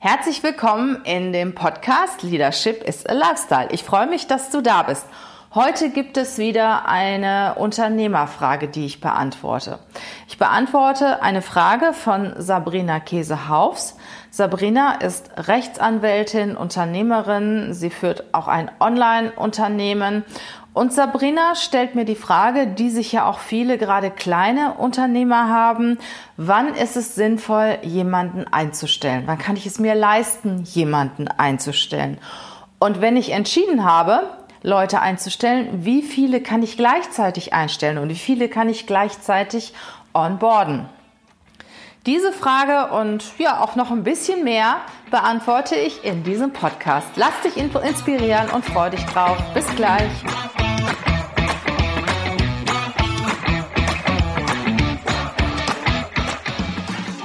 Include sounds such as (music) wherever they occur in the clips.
Herzlich willkommen in dem Podcast Leadership is a Lifestyle. Ich freue mich, dass du da bist. Heute gibt es wieder eine Unternehmerfrage, die ich beantworte. Ich beantworte eine Frage von Sabrina Käsehaufs. Sabrina ist Rechtsanwältin, Unternehmerin. Sie führt auch ein Online-Unternehmen und Sabrina stellt mir die Frage, die sich ja auch viele gerade kleine Unternehmer haben. Wann ist es sinnvoll, jemanden einzustellen? Wann kann ich es mir leisten, jemanden einzustellen? Und wenn ich entschieden habe, Leute einzustellen, wie viele kann ich gleichzeitig einstellen und wie viele kann ich gleichzeitig onboarden? Diese Frage und ja auch noch ein bisschen mehr beantworte ich in diesem Podcast. Lass dich inspirieren und freu dich drauf. Bis gleich.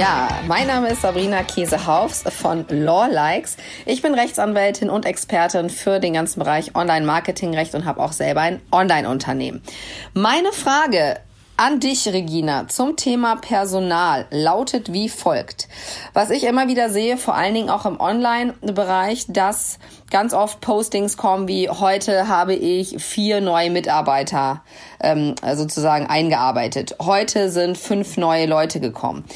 Ja, mein Name ist Sabrina Käsehaufs von Lawlikes. Ich bin Rechtsanwältin und Expertin für den ganzen Bereich Online-Marketing-Recht und habe auch selber ein Online-Unternehmen. Meine Frage an dich, Regina, zum Thema Personal lautet wie folgt. Was ich immer wieder sehe, vor allen Dingen auch im Online-Bereich, dass ganz oft Postings kommen wie heute habe ich vier neue Mitarbeiter ähm, sozusagen eingearbeitet. Heute sind fünf neue Leute gekommen.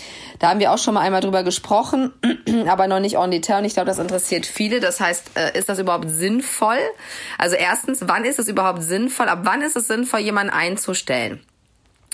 Da haben wir auch schon mal einmal drüber gesprochen, (clears throat) aber noch nicht on detail. Und ich glaube, das interessiert viele. Das heißt, äh, ist das überhaupt sinnvoll? Also erstens, wann ist es überhaupt sinnvoll? Ab wann ist es sinnvoll, jemanden einzustellen?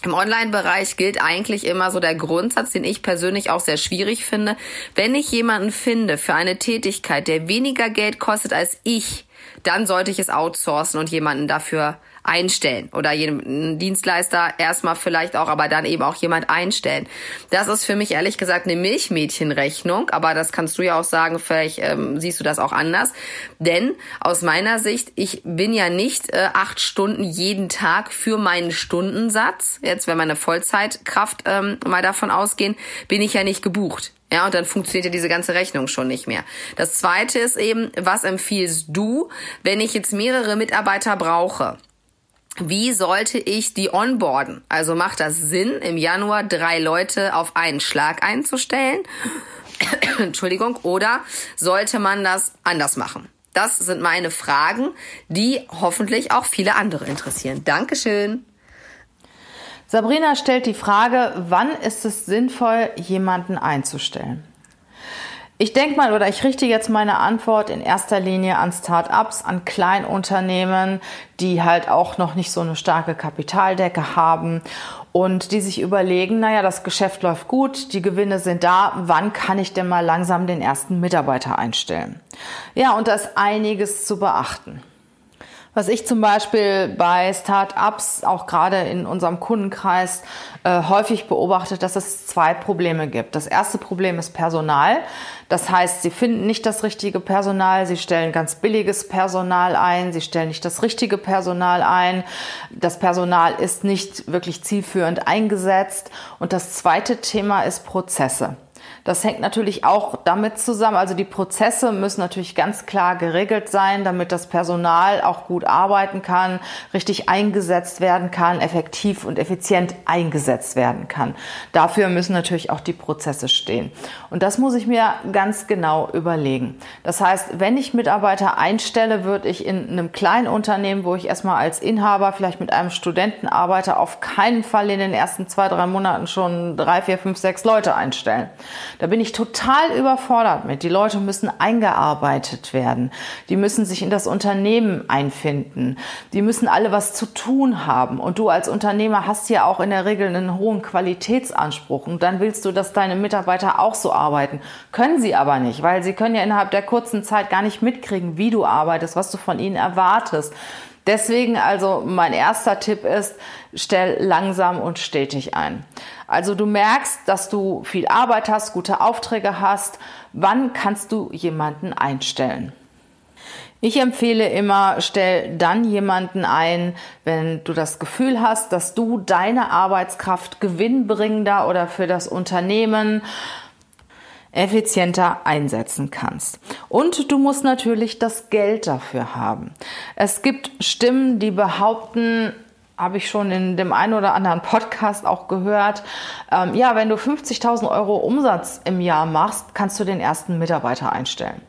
Im Online-Bereich gilt eigentlich immer so der Grundsatz, den ich persönlich auch sehr schwierig finde. Wenn ich jemanden finde für eine Tätigkeit, der weniger Geld kostet als ich, dann sollte ich es outsourcen und jemanden dafür einstellen oder jeden Dienstleister erstmal vielleicht auch, aber dann eben auch jemand einstellen. Das ist für mich ehrlich gesagt eine Milchmädchenrechnung, aber das kannst du ja auch sagen, vielleicht ähm, siehst du das auch anders. Denn aus meiner Sicht, ich bin ja nicht äh, acht Stunden jeden Tag für meinen Stundensatz, jetzt wenn meine Vollzeitkraft ähm, mal davon ausgehen, bin ich ja nicht gebucht. Ja, und dann funktioniert ja diese ganze Rechnung schon nicht mehr. Das zweite ist eben, was empfiehlst du, wenn ich jetzt mehrere Mitarbeiter brauche? Wie sollte ich die onboarden? Also macht das Sinn, im Januar drei Leute auf einen Schlag einzustellen? (clears throat) Entschuldigung. Oder sollte man das anders machen? Das sind meine Fragen, die hoffentlich auch viele andere interessieren. Dankeschön. Sabrina stellt die Frage, wann ist es sinnvoll, jemanden einzustellen? Ich denke mal oder ich richte jetzt meine Antwort in erster Linie an Start-ups, an Kleinunternehmen, die halt auch noch nicht so eine starke Kapitaldecke haben und die sich überlegen, naja, das Geschäft läuft gut, die Gewinne sind da, wann kann ich denn mal langsam den ersten Mitarbeiter einstellen? Ja, und da ist einiges zu beachten. Was ich zum Beispiel bei Start-ups, auch gerade in unserem Kundenkreis, äh, häufig beobachte, dass es zwei Probleme gibt. Das erste Problem ist Personal. Das heißt, sie finden nicht das richtige Personal, sie stellen ganz billiges Personal ein, sie stellen nicht das richtige Personal ein. Das Personal ist nicht wirklich zielführend eingesetzt. Und das zweite Thema ist Prozesse. Das hängt natürlich auch damit zusammen. Also die Prozesse müssen natürlich ganz klar geregelt sein, damit das Personal auch gut arbeiten kann, richtig eingesetzt werden kann, effektiv und effizient eingesetzt werden kann. Dafür müssen natürlich auch die Prozesse stehen. Und das muss ich mir ganz genau überlegen. Das heißt, wenn ich Mitarbeiter einstelle, würde ich in einem kleinen Unternehmen, wo ich erstmal als Inhaber vielleicht mit einem Studenten arbeite, auf keinen Fall in den ersten zwei, drei Monaten schon drei, vier, fünf, sechs Leute einstellen. Da bin ich total überfordert mit. Die Leute müssen eingearbeitet werden. Die müssen sich in das Unternehmen einfinden. Die müssen alle was zu tun haben. Und du als Unternehmer hast ja auch in der Regel einen hohen Qualitätsanspruch. Und dann willst du, dass deine Mitarbeiter auch so arbeiten. Können sie aber nicht, weil sie können ja innerhalb der kurzen Zeit gar nicht mitkriegen, wie du arbeitest, was du von ihnen erwartest. Deswegen also mein erster Tipp ist, stell langsam und stetig ein. Also du merkst, dass du viel Arbeit hast, gute Aufträge hast. Wann kannst du jemanden einstellen? Ich empfehle immer, stell dann jemanden ein, wenn du das Gefühl hast, dass du deine Arbeitskraft gewinnbringender oder für das Unternehmen effizienter einsetzen kannst. Und du musst natürlich das Geld dafür haben. Es gibt Stimmen, die behaupten, habe ich schon in dem einen oder anderen Podcast auch gehört. Ähm, ja, wenn du 50.000 Euro Umsatz im Jahr machst, kannst du den ersten Mitarbeiter einstellen.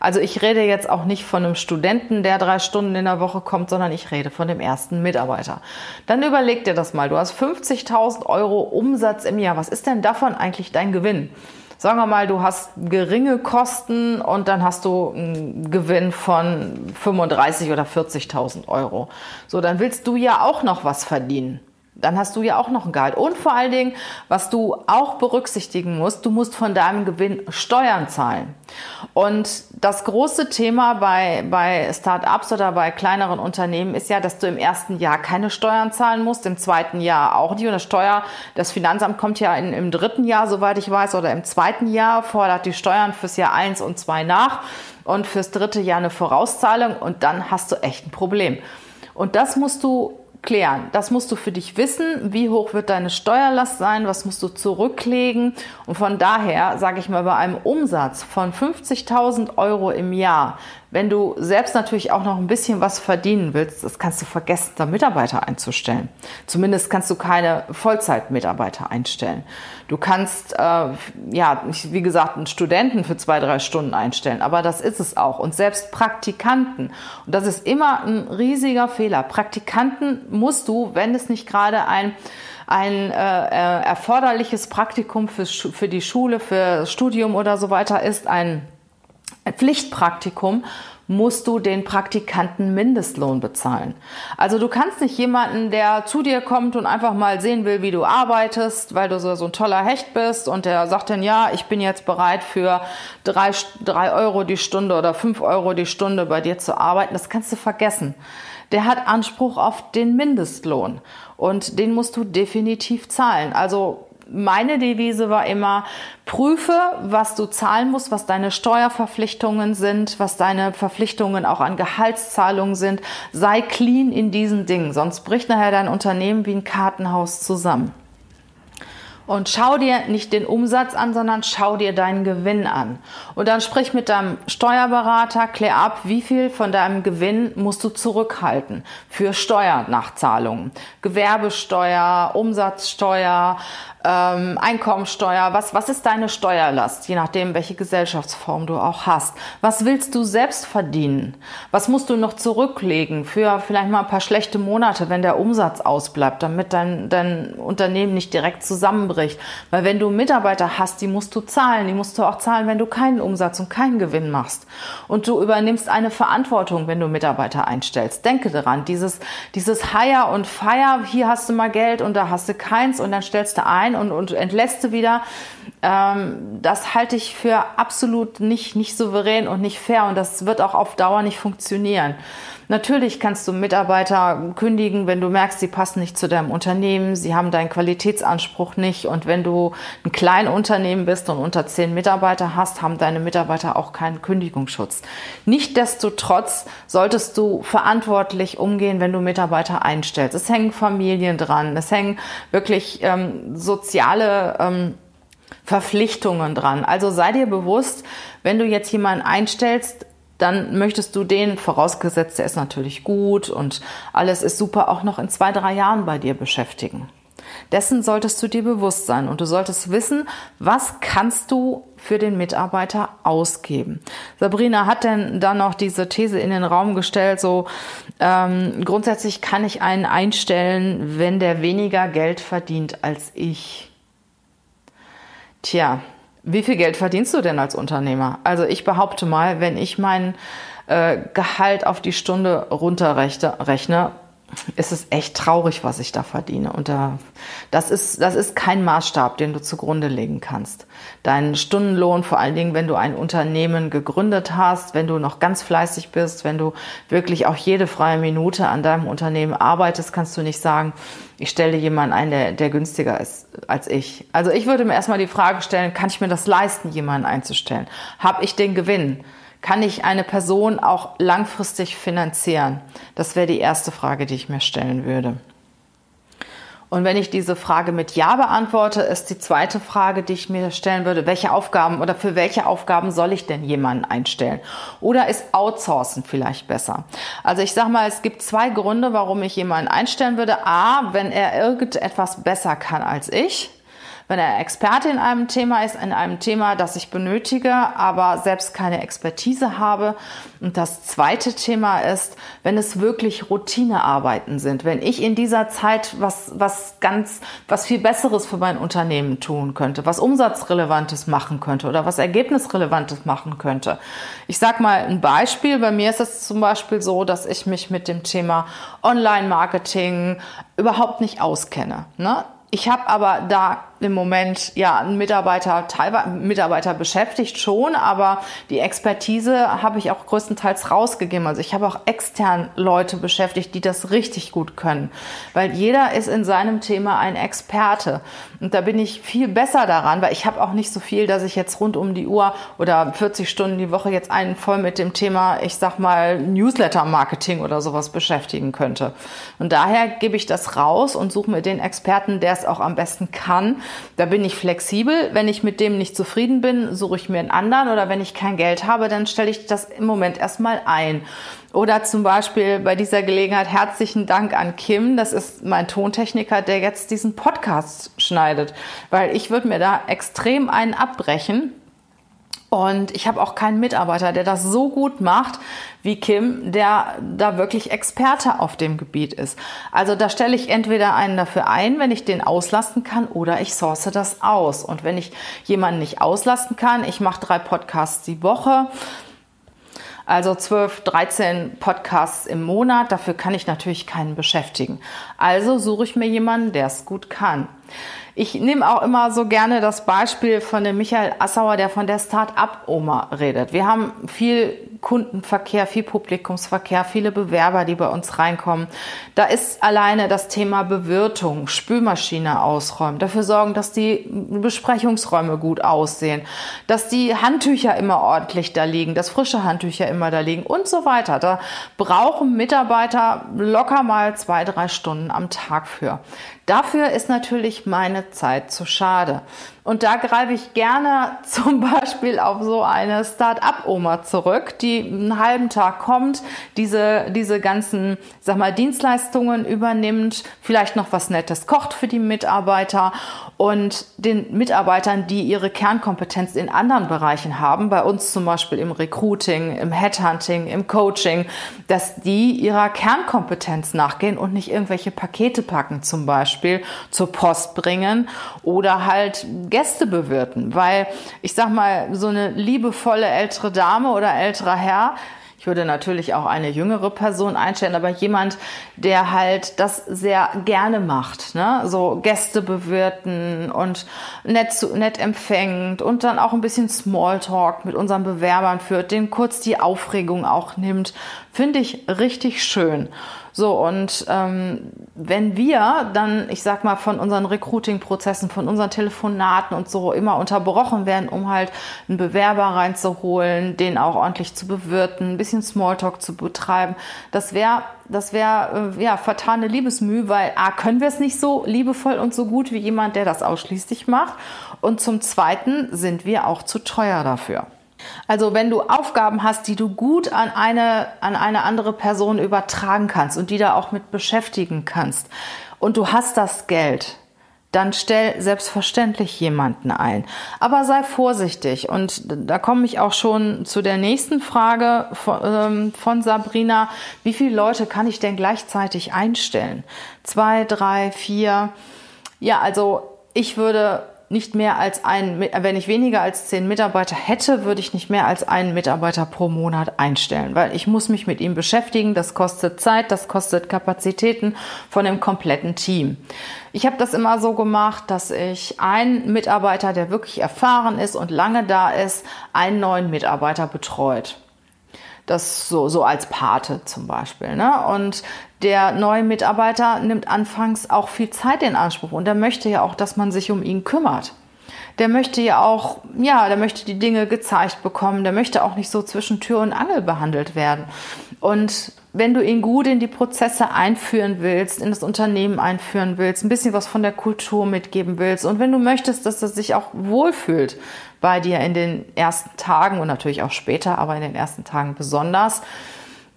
Also ich rede jetzt auch nicht von einem Studenten, der drei Stunden in der Woche kommt, sondern ich rede von dem ersten Mitarbeiter. Dann überleg dir das mal. Du hast 50.000 Euro Umsatz im Jahr. Was ist denn davon eigentlich dein Gewinn? Sagen wir mal, du hast geringe Kosten und dann hast du einen Gewinn von 35 oder 40.000 Euro. So, dann willst du ja auch noch was verdienen dann hast du ja auch noch ein Gehalt. Und vor allen Dingen, was du auch berücksichtigen musst, du musst von deinem Gewinn Steuern zahlen. Und das große Thema bei, bei Start-ups oder bei kleineren Unternehmen ist ja, dass du im ersten Jahr keine Steuern zahlen musst, im zweiten Jahr auch nicht. Und das Steuer, das Finanzamt kommt ja in, im dritten Jahr, soweit ich weiß, oder im zweiten Jahr, fordert die Steuern fürs Jahr eins und zwei nach und fürs dritte Jahr eine Vorauszahlung und dann hast du echt ein Problem. Und das musst du klären. Das musst du für dich wissen. Wie hoch wird deine Steuerlast sein? Was musst du zurücklegen? Und von daher, sage ich mal, bei einem Umsatz von 50.000 Euro im Jahr wenn du selbst natürlich auch noch ein bisschen was verdienen willst, das kannst du vergessen, da Mitarbeiter einzustellen. Zumindest kannst du keine Vollzeitmitarbeiter einstellen. Du kannst, äh, ja, wie gesagt, einen Studenten für zwei, drei Stunden einstellen, aber das ist es auch. Und selbst Praktikanten, und das ist immer ein riesiger Fehler. Praktikanten musst du, wenn es nicht gerade ein ein äh, äh erforderliches Praktikum für, für die Schule, für Studium oder so weiter ist, ein Pflichtpraktikum musst du den Praktikanten Mindestlohn bezahlen. Also du kannst nicht jemanden, der zu dir kommt und einfach mal sehen will, wie du arbeitest, weil du so, so ein toller Hecht bist und der sagt dann, ja, ich bin jetzt bereit für drei, drei Euro die Stunde oder fünf Euro die Stunde bei dir zu arbeiten. Das kannst du vergessen. Der hat Anspruch auf den Mindestlohn und den musst du definitiv zahlen. Also meine Devise war immer, prüfe, was du zahlen musst, was deine Steuerverpflichtungen sind, was deine Verpflichtungen auch an Gehaltszahlungen sind. Sei clean in diesen Dingen, sonst bricht nachher dein Unternehmen wie ein Kartenhaus zusammen. Und schau dir nicht den Umsatz an, sondern schau dir deinen Gewinn an. Und dann sprich mit deinem Steuerberater, klär ab, wie viel von deinem Gewinn musst du zurückhalten für Steuernachzahlungen. Gewerbesteuer, Umsatzsteuer, ähm, Einkommensteuer, was, was ist deine Steuerlast, je nachdem, welche Gesellschaftsform du auch hast. Was willst du selbst verdienen? Was musst du noch zurücklegen für vielleicht mal ein paar schlechte Monate, wenn der Umsatz ausbleibt, damit dein, dein Unternehmen nicht direkt zusammenbricht? Weil wenn du Mitarbeiter hast, die musst du zahlen, die musst du auch zahlen, wenn du keinen Umsatz und keinen Gewinn machst. Und du übernimmst eine Verantwortung, wenn du Mitarbeiter einstellst. Denke daran, dieses, dieses Hire und Fire, hier hast du mal Geld und da hast du keins und dann stellst du ein und, und entlässt du wieder. Ähm, das halte ich für absolut nicht, nicht souverän und nicht fair und das wird auch auf Dauer nicht funktionieren. Natürlich kannst du Mitarbeiter kündigen, wenn du merkst, sie passen nicht zu deinem Unternehmen, sie haben deinen Qualitätsanspruch nicht. Und wenn du ein Kleinunternehmen bist und unter zehn Mitarbeiter hast, haben deine Mitarbeiter auch keinen Kündigungsschutz. Nichtsdestotrotz solltest du verantwortlich umgehen, wenn du Mitarbeiter einstellst. Es hängen Familien dran, es hängen wirklich ähm, soziale ähm, Verpflichtungen dran. Also sei dir bewusst, wenn du jetzt jemanden einstellst, dann möchtest du den, vorausgesetzt, der ist natürlich gut und alles ist super, auch noch in zwei, drei Jahren bei dir beschäftigen. Dessen solltest du dir bewusst sein und du solltest wissen, was kannst du für den Mitarbeiter ausgeben. Sabrina hat denn dann noch diese These in den Raum gestellt, so ähm, grundsätzlich kann ich einen einstellen, wenn der weniger Geld verdient als ich. Tja, wie viel Geld verdienst du denn als Unternehmer? Also ich behaupte mal, wenn ich mein äh, Gehalt auf die Stunde runterrechne, ist es echt traurig, was ich da verdiene. Und da, das ist, das ist kein Maßstab, den du zugrunde legen kannst. Dein Stundenlohn, vor allen Dingen, wenn du ein Unternehmen gegründet hast, wenn du noch ganz fleißig bist, wenn du wirklich auch jede freie Minute an deinem Unternehmen arbeitest, kannst du nicht sagen, ich stelle jemanden ein, der, der günstiger ist als ich. Also ich würde mir erstmal die Frage stellen, kann ich mir das leisten, jemanden einzustellen? Habe ich den Gewinn? Kann ich eine Person auch langfristig finanzieren? Das wäre die erste Frage, die ich mir stellen würde. Und wenn ich diese Frage mit Ja beantworte, ist die zweite Frage, die ich mir stellen würde, welche Aufgaben oder für welche Aufgaben soll ich denn jemanden einstellen? Oder ist Outsourcen vielleicht besser? Also ich sage mal, es gibt zwei Gründe, warum ich jemanden einstellen würde. A, wenn er irgendetwas besser kann als ich wenn er Experte in einem Thema ist, in einem Thema, das ich benötige, aber selbst keine Expertise habe. Und das zweite Thema ist, wenn es wirklich Routinearbeiten sind, wenn ich in dieser Zeit was, was ganz, was viel Besseres für mein Unternehmen tun könnte, was Umsatzrelevantes machen könnte oder was Ergebnisrelevantes machen könnte. Ich sag mal ein Beispiel. Bei mir ist es zum Beispiel so, dass ich mich mit dem Thema Online-Marketing überhaupt nicht auskenne. Ne? Ich habe aber da im Moment ja einen Mitarbeiter, teilweise Mitarbeiter beschäftigt schon, aber die Expertise habe ich auch größtenteils rausgegeben. Also ich habe auch extern Leute beschäftigt, die das richtig gut können, weil jeder ist in seinem Thema ein Experte und da bin ich viel besser daran, weil ich habe auch nicht so viel, dass ich jetzt rund um die Uhr oder 40 Stunden die Woche jetzt einen voll mit dem Thema, ich sag mal Newsletter Marketing oder sowas beschäftigen könnte. Und daher gebe ich das raus und suche mir den Experten, der es auch am besten kann da bin ich flexibel. Wenn ich mit dem nicht zufrieden bin, suche ich mir einen anderen oder wenn ich kein Geld habe, dann stelle ich das im Moment erstmal ein. Oder zum Beispiel bei dieser Gelegenheit herzlichen Dank an Kim. Das ist mein Tontechniker, der jetzt diesen Podcast schneidet, weil ich würde mir da extrem einen abbrechen und ich habe auch keinen Mitarbeiter, der das so gut macht wie Kim, der da wirklich Experte auf dem Gebiet ist. Also da stelle ich entweder einen dafür ein, wenn ich den auslasten kann, oder ich source das aus. Und wenn ich jemanden nicht auslasten kann, ich mache drei Podcasts die Woche, also 12, 13 Podcasts im Monat. Dafür kann ich natürlich keinen beschäftigen. Also suche ich mir jemanden, der es gut kann. Ich nehme auch immer so gerne das Beispiel von dem Michael Assauer, der von der Start-up-Oma redet. Wir haben viel Kundenverkehr, viel Publikumsverkehr, viele Bewerber, die bei uns reinkommen. Da ist alleine das Thema Bewirtung, Spülmaschine ausräumen, dafür sorgen, dass die Besprechungsräume gut aussehen, dass die Handtücher immer ordentlich da liegen, dass frische Handtücher immer da liegen und so weiter. Da brauchen Mitarbeiter locker mal zwei, drei Stunden am Tag für. Dafür ist natürlich meine Zeit zu schade. Und da greife ich gerne (laughs) zum Beispiel auf so eine Start-up-Oma zurück, die einen halben Tag kommt, diese, diese ganzen, sag mal, Dienstleistungen übernimmt, vielleicht noch was Nettes kocht für die Mitarbeiter und den Mitarbeitern, die ihre Kernkompetenz in anderen Bereichen haben, bei uns zum Beispiel im Recruiting, im Headhunting, im Coaching, dass die ihrer Kernkompetenz nachgehen und nicht irgendwelche Pakete packen zum Beispiel, zur Post bringen oder halt Gäste bewirten, weil ich sag mal, so eine liebevolle ältere Dame oder älterer Herr, ich würde natürlich auch eine jüngere Person einstellen, aber jemand, der halt das sehr gerne macht, ne? so Gäste bewirten und nett, zu, nett empfängt und dann auch ein bisschen Smalltalk mit unseren Bewerbern führt, den kurz die Aufregung auch nimmt, finde ich richtig schön. So, und ähm, wenn wir dann, ich sag mal, von unseren Recruiting-Prozessen, von unseren Telefonaten und so immer unterbrochen werden, um halt einen Bewerber reinzuholen, den auch ordentlich zu bewirten, ein bisschen Smalltalk zu betreiben, das wäre das wäre äh, ja vertane Liebesmüh, weil A, können wir es nicht so liebevoll und so gut wie jemand, der das ausschließlich macht. Und zum Zweiten sind wir auch zu teuer dafür. Also wenn du Aufgaben hast, die du gut an eine, an eine andere Person übertragen kannst und die da auch mit beschäftigen kannst und du hast das Geld, dann stell selbstverständlich jemanden ein. Aber sei vorsichtig. Und da komme ich auch schon zu der nächsten Frage von, ähm, von Sabrina. Wie viele Leute kann ich denn gleichzeitig einstellen? Zwei, drei, vier? Ja, also ich würde nicht mehr als einen, wenn ich weniger als zehn Mitarbeiter hätte, würde ich nicht mehr als einen Mitarbeiter pro Monat einstellen, weil ich muss mich mit ihm beschäftigen. Das kostet Zeit, das kostet Kapazitäten von dem kompletten Team. Ich habe das immer so gemacht, dass ich einen Mitarbeiter, der wirklich erfahren ist und lange da ist, einen neuen Mitarbeiter betreut. Das so, so als Pate zum Beispiel. Ne? Und der neue Mitarbeiter nimmt anfangs auch viel Zeit in Anspruch und der möchte ja auch, dass man sich um ihn kümmert. Der möchte ja auch, ja, der möchte die Dinge gezeigt bekommen, der möchte auch nicht so zwischen Tür und Angel behandelt werden. Und wenn du ihn gut in die Prozesse einführen willst, in das Unternehmen einführen willst, ein bisschen was von der Kultur mitgeben willst und wenn du möchtest, dass er sich auch wohlfühlt bei dir in den ersten Tagen und natürlich auch später, aber in den ersten Tagen besonders,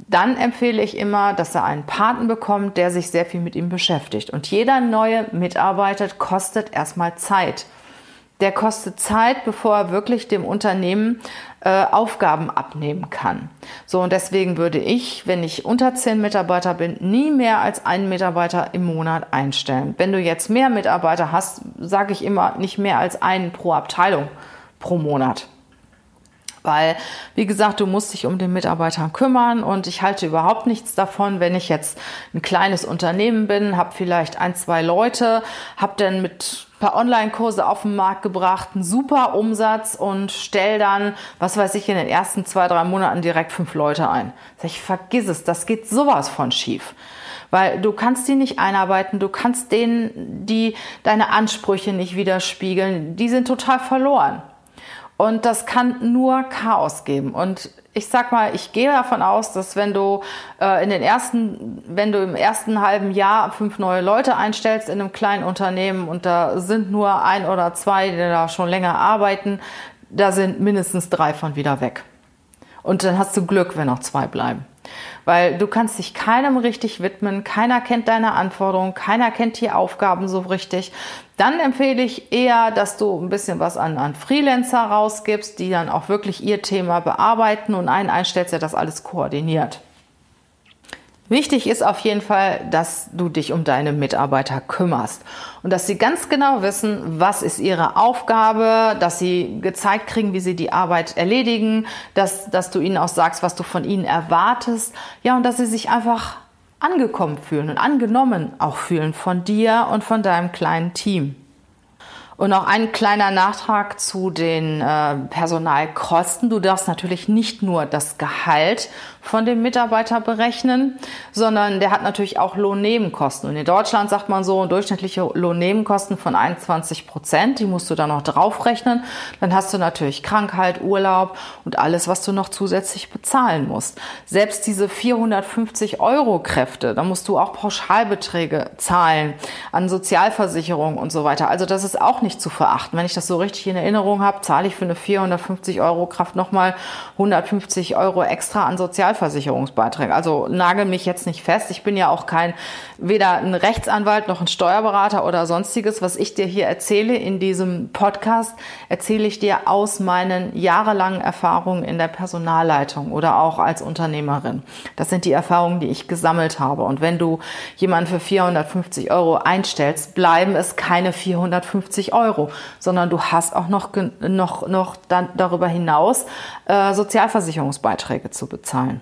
dann empfehle ich immer, dass er einen Paten bekommt, der sich sehr viel mit ihm beschäftigt. Und jeder neue Mitarbeiter kostet erstmal Zeit. Der kostet Zeit, bevor er wirklich dem Unternehmen äh, Aufgaben abnehmen kann. So, und deswegen würde ich, wenn ich unter zehn Mitarbeiter bin, nie mehr als einen Mitarbeiter im Monat einstellen. Wenn du jetzt mehr Mitarbeiter hast, sage ich immer nicht mehr als einen pro Abteilung pro Monat. Weil, wie gesagt, du musst dich um den Mitarbeiter kümmern und ich halte überhaupt nichts davon, wenn ich jetzt ein kleines Unternehmen bin, habe vielleicht ein, zwei Leute, habe dann mit paar Online-Kurse auf den Markt gebracht, einen super Umsatz und stell dann, was weiß ich, in den ersten zwei, drei Monaten direkt fünf Leute ein. Ich vergiss es, das geht sowas von schief weil du kannst die nicht einarbeiten, du kannst denen die deine Ansprüche nicht widerspiegeln, die sind total verloren. Und das kann nur Chaos geben. Und ich sag mal, ich gehe davon aus, dass wenn du äh, in den ersten, wenn du im ersten halben Jahr fünf neue Leute einstellst in einem kleinen Unternehmen und da sind nur ein oder zwei, die da schon länger arbeiten, da sind mindestens drei von wieder weg. Und dann hast du Glück, wenn noch zwei bleiben weil du kannst dich keinem richtig widmen, keiner kennt deine Anforderungen, keiner kennt die Aufgaben so richtig. Dann empfehle ich eher, dass du ein bisschen was an, an Freelancer rausgibst, die dann auch wirklich ihr Thema bearbeiten und einen einstellst, der das alles koordiniert. Wichtig ist auf jeden Fall, dass du dich um deine Mitarbeiter kümmerst und dass sie ganz genau wissen, was ist ihre Aufgabe, dass sie gezeigt kriegen, wie sie die Arbeit erledigen, dass, dass du ihnen auch sagst, was du von ihnen erwartest, ja, und dass sie sich einfach angekommen fühlen und angenommen auch fühlen von dir und von deinem kleinen Team. Und noch ein kleiner Nachtrag zu den äh, Personalkosten. Du darfst natürlich nicht nur das Gehalt von dem Mitarbeiter berechnen, sondern der hat natürlich auch Lohnnebenkosten. Und in Deutschland sagt man so durchschnittliche Lohnnebenkosten von 21 Prozent. Die musst du dann noch draufrechnen. Dann hast du natürlich Krankheit, Urlaub und alles, was du noch zusätzlich bezahlen musst. Selbst diese 450 Euro Kräfte, da musst du auch Pauschalbeträge zahlen an Sozialversicherung und so weiter. Also das ist auch nicht zu verachten. Wenn ich das so richtig in Erinnerung habe, zahle ich für eine 450 Euro Kraft nochmal 150 Euro extra an Sozialversicherungsbeiträge. Also nagel mich jetzt nicht fest. Ich bin ja auch kein, weder ein Rechtsanwalt noch ein Steuerberater oder sonstiges. Was ich dir hier erzähle in diesem Podcast, erzähle ich dir aus meinen jahrelangen Erfahrungen in der Personalleitung oder auch als Unternehmerin. Das sind die Erfahrungen, die ich gesammelt habe. Und wenn du jemanden für 450 Euro einstellst, bleiben es keine 450 Euro. Sondern du hast auch noch, noch, noch dann darüber hinaus äh, Sozialversicherungsbeiträge zu bezahlen.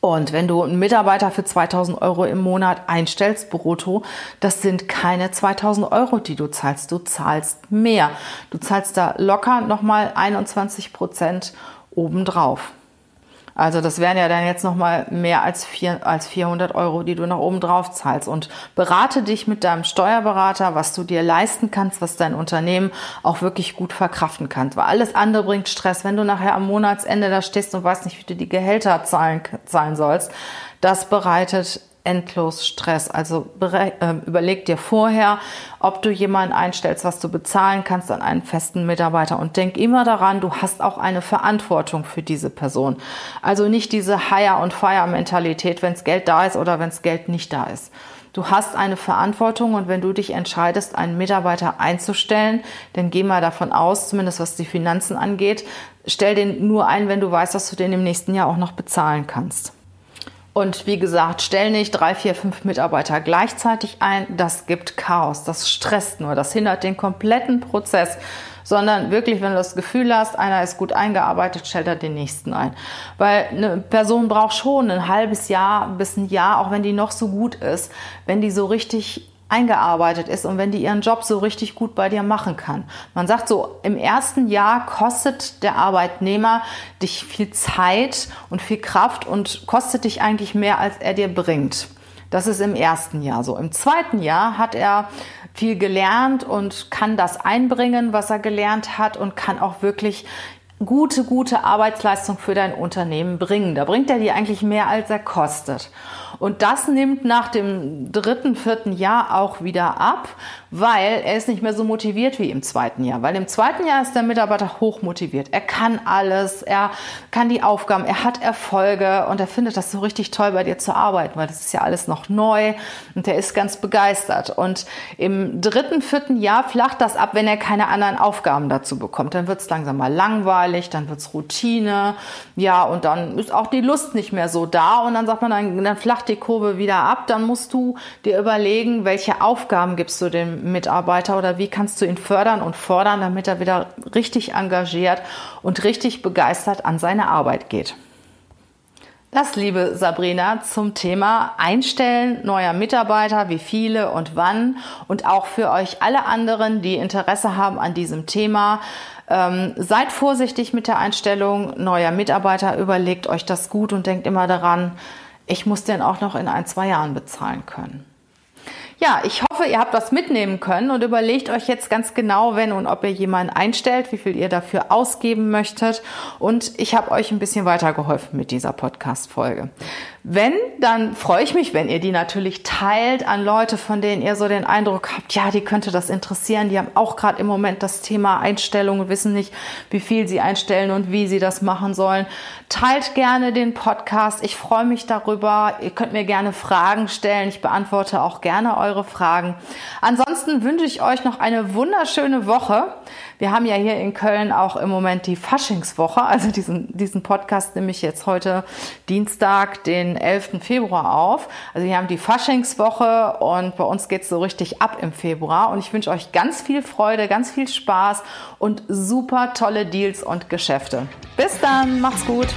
Und wenn du einen Mitarbeiter für 2000 Euro im Monat einstellst, brutto, das sind keine 2000 Euro, die du zahlst. Du zahlst mehr. Du zahlst da locker nochmal 21 Prozent obendrauf. Also das wären ja dann jetzt nochmal mehr als, vier, als 400 Euro, die du nach oben drauf zahlst. Und berate dich mit deinem Steuerberater, was du dir leisten kannst, was dein Unternehmen auch wirklich gut verkraften kann. Weil alles andere bringt Stress. Wenn du nachher am Monatsende da stehst und weißt nicht, wie du die Gehälter zahlen, zahlen sollst, das bereitet endlos Stress. Also äh, überleg dir vorher, ob du jemanden einstellst, was du bezahlen kannst an einen festen Mitarbeiter und denk immer daran, du hast auch eine Verantwortung für diese Person. Also nicht diese Hire- und Fire-Mentalität, wenns Geld da ist oder wenns Geld nicht da ist. Du hast eine Verantwortung und wenn du dich entscheidest, einen Mitarbeiter einzustellen, dann geh mal davon aus, zumindest was die Finanzen angeht, stell den nur ein, wenn du weißt, dass du den im nächsten Jahr auch noch bezahlen kannst. Und wie gesagt, stell nicht drei, vier, fünf Mitarbeiter gleichzeitig ein. Das gibt Chaos. Das stresst nur. Das hindert den kompletten Prozess. Sondern wirklich, wenn du das Gefühl hast, einer ist gut eingearbeitet, stellt er den nächsten ein. Weil eine Person braucht schon ein halbes Jahr bis ein Jahr, auch wenn die noch so gut ist, wenn die so richtig eingearbeitet ist und wenn die ihren Job so richtig gut bei dir machen kann. Man sagt so, im ersten Jahr kostet der Arbeitnehmer dich viel Zeit und viel Kraft und kostet dich eigentlich mehr, als er dir bringt. Das ist im ersten Jahr so. Im zweiten Jahr hat er viel gelernt und kann das einbringen, was er gelernt hat und kann auch wirklich gute, gute Arbeitsleistung für dein Unternehmen bringen. Da bringt er dir eigentlich mehr, als er kostet. Und das nimmt nach dem dritten, vierten Jahr auch wieder ab, weil er ist nicht mehr so motiviert wie im zweiten Jahr. Weil im zweiten Jahr ist der Mitarbeiter hoch motiviert. Er kann alles, er kann die Aufgaben, er hat Erfolge und er findet das so richtig toll, bei dir zu arbeiten, weil das ist ja alles noch neu und er ist ganz begeistert. Und im dritten, vierten Jahr flacht das ab, wenn er keine anderen Aufgaben dazu bekommt. Dann wird es langsam mal langweilig, dann wird es Routine, ja, und dann ist auch die Lust nicht mehr so da und dann sagt man, dann, dann flacht die Kurve wieder ab. Dann musst du dir überlegen, welche Aufgaben gibst du dem Mitarbeiter oder wie kannst du ihn fördern und fordern, damit er wieder richtig engagiert und richtig begeistert an seine Arbeit geht. Das, liebe Sabrina, zum Thema Einstellen neuer Mitarbeiter, wie viele und wann und auch für euch alle anderen, die Interesse haben an diesem Thema. Ähm, seid vorsichtig mit der Einstellung neuer Mitarbeiter, überlegt euch das gut und denkt immer daran, ich muss den auch noch in ein, zwei Jahren bezahlen können. Ja, ich hoffe, ihr habt was mitnehmen können und überlegt euch jetzt ganz genau, wenn und ob ihr jemanden einstellt, wie viel ihr dafür ausgeben möchtet. Und ich habe euch ein bisschen weitergeholfen mit dieser Podcast-Folge. Wenn, dann freue ich mich, wenn ihr die natürlich teilt an Leute, von denen ihr so den Eindruck habt, ja, die könnte das interessieren. Die haben auch gerade im Moment das Thema Einstellung und wissen nicht, wie viel sie einstellen und wie sie das machen sollen. Teilt gerne den Podcast. Ich freue mich darüber. Ihr könnt mir gerne Fragen stellen. Ich beantworte auch gerne eure Fragen. Ansonsten wünsche ich euch noch eine wunderschöne Woche. Wir haben ja hier in Köln auch im Moment die Faschingswoche. Also diesen, diesen Podcast nehme ich jetzt heute Dienstag, den 11. Februar auf. Also wir haben die Faschingswoche und bei uns geht es so richtig ab im Februar. Und ich wünsche euch ganz viel Freude, ganz viel Spaß und super tolle Deals und Geschäfte. Bis dann, macht's gut.